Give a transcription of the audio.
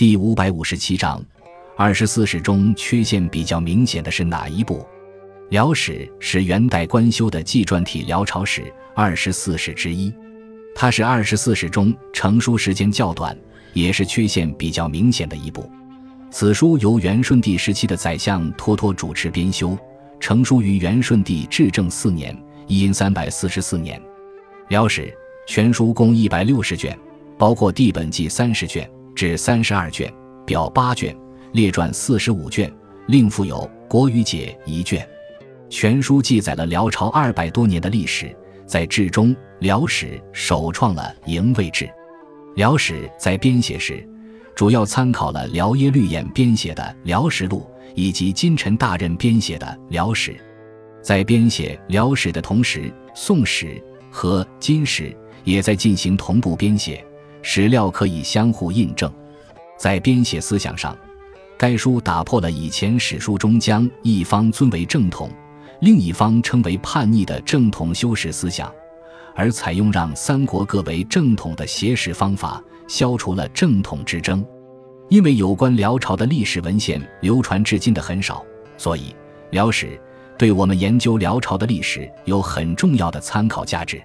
第五百五十七章，二十四史中缺陷比较明显的是哪一部？辽史是元代官修的纪传体辽朝史二十四史之一，它是二十四史中成书时间较短，也是缺陷比较明显的一部。此书由元顺帝时期的宰相脱脱主持编修，成书于元顺帝至正四年（一三百四十四年）。辽史全书共一百六十卷，包括地本纪三十卷。至三十二卷，表八卷，列传四十五卷，另附有《国语解》一卷。全书记载了辽朝二百多年的历史。在志中，辽史首创了营卫制。辽史在编写时，主要参考了辽耶律演编写的《辽史录》以及金臣大任编写的《辽史》。在编写辽史的同时，《宋史》和《金史》也在进行同步编写。史料可以相互印证，在编写思想上，该书打破了以前史书中将一方尊为正统，另一方称为叛逆的正统修史思想，而采用让三国各为正统的写史方法，消除了正统之争。因为有关辽朝的历史文献流传至今的很少，所以辽史对我们研究辽朝的历史有很重要的参考价值。